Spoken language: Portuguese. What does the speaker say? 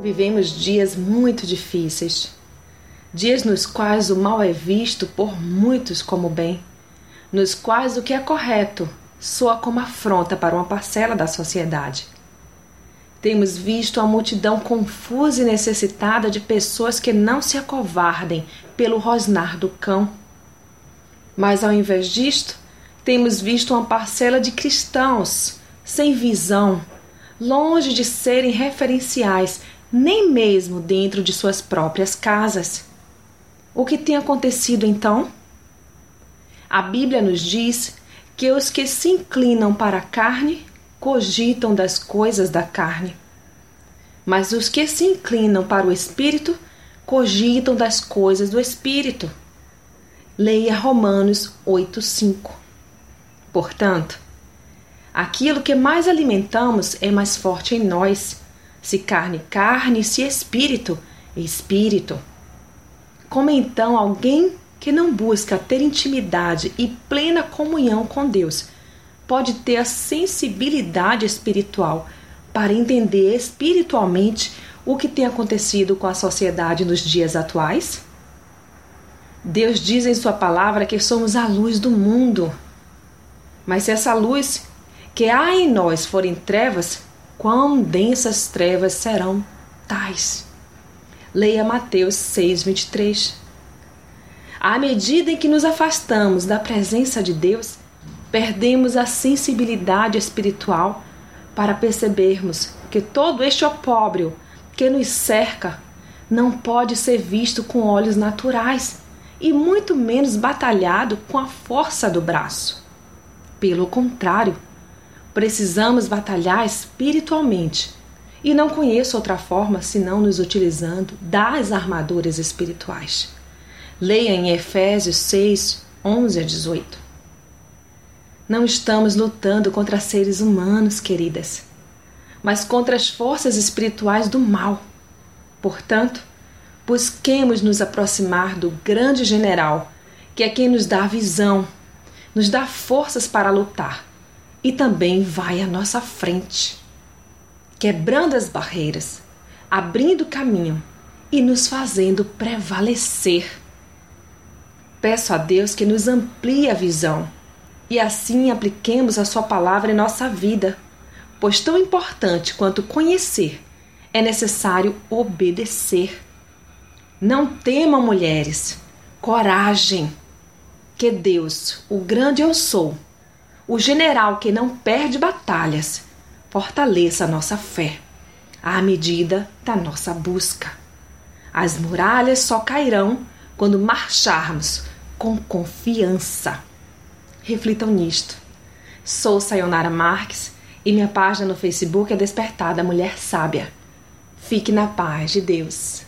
Vivemos dias muito difíceis, dias nos quais o mal é visto por muitos como bem, nos quais o que é correto soa como afronta para uma parcela da sociedade. Temos visto a multidão confusa e necessitada de pessoas que não se acovardem pelo rosnar do cão. Mas ao invés disto, temos visto uma parcela de cristãos sem visão, longe de serem referenciais nem mesmo dentro de suas próprias casas. O que tem acontecido então? A Bíblia nos diz que os que se inclinam para a carne cogitam das coisas da carne, mas os que se inclinam para o espírito cogitam das coisas do espírito. Leia Romanos 8:5. Portanto, aquilo que mais alimentamos é mais forte em nós se carne, carne, se espírito, espírito. Como então alguém que não busca ter intimidade e plena comunhão com Deus pode ter a sensibilidade espiritual para entender espiritualmente o que tem acontecido com a sociedade nos dias atuais? Deus diz em Sua palavra que somos a luz do mundo. Mas se essa luz que há em nós for em trevas, quão densas trevas serão tais. Leia Mateus 6:23. À medida em que nos afastamos da presença de Deus, perdemos a sensibilidade espiritual para percebermos que todo este opróbrio que nos cerca não pode ser visto com olhos naturais e muito menos batalhado com a força do braço. Pelo contrário, Precisamos batalhar espiritualmente. E não conheço outra forma senão nos utilizando das armaduras espirituais. Leia em Efésios 6, 11 a 18. Não estamos lutando contra seres humanos, queridas, mas contra as forças espirituais do mal. Portanto, busquemos nos aproximar do grande general, que é quem nos dá visão, nos dá forças para lutar e também vai à nossa frente, quebrando as barreiras, abrindo caminho e nos fazendo prevalecer. Peço a Deus que nos amplie a visão e assim apliquemos a Sua palavra em nossa vida, pois tão importante quanto conhecer, é necessário obedecer. Não temam, mulheres, coragem, que Deus, o grande eu sou, o general que não perde batalhas, fortaleça a nossa fé, à medida da nossa busca. As muralhas só cairão quando marcharmos com confiança. Reflitam nisto. Sou Sayonara Marques e minha página no Facebook é Despertada Mulher Sábia. Fique na paz de Deus.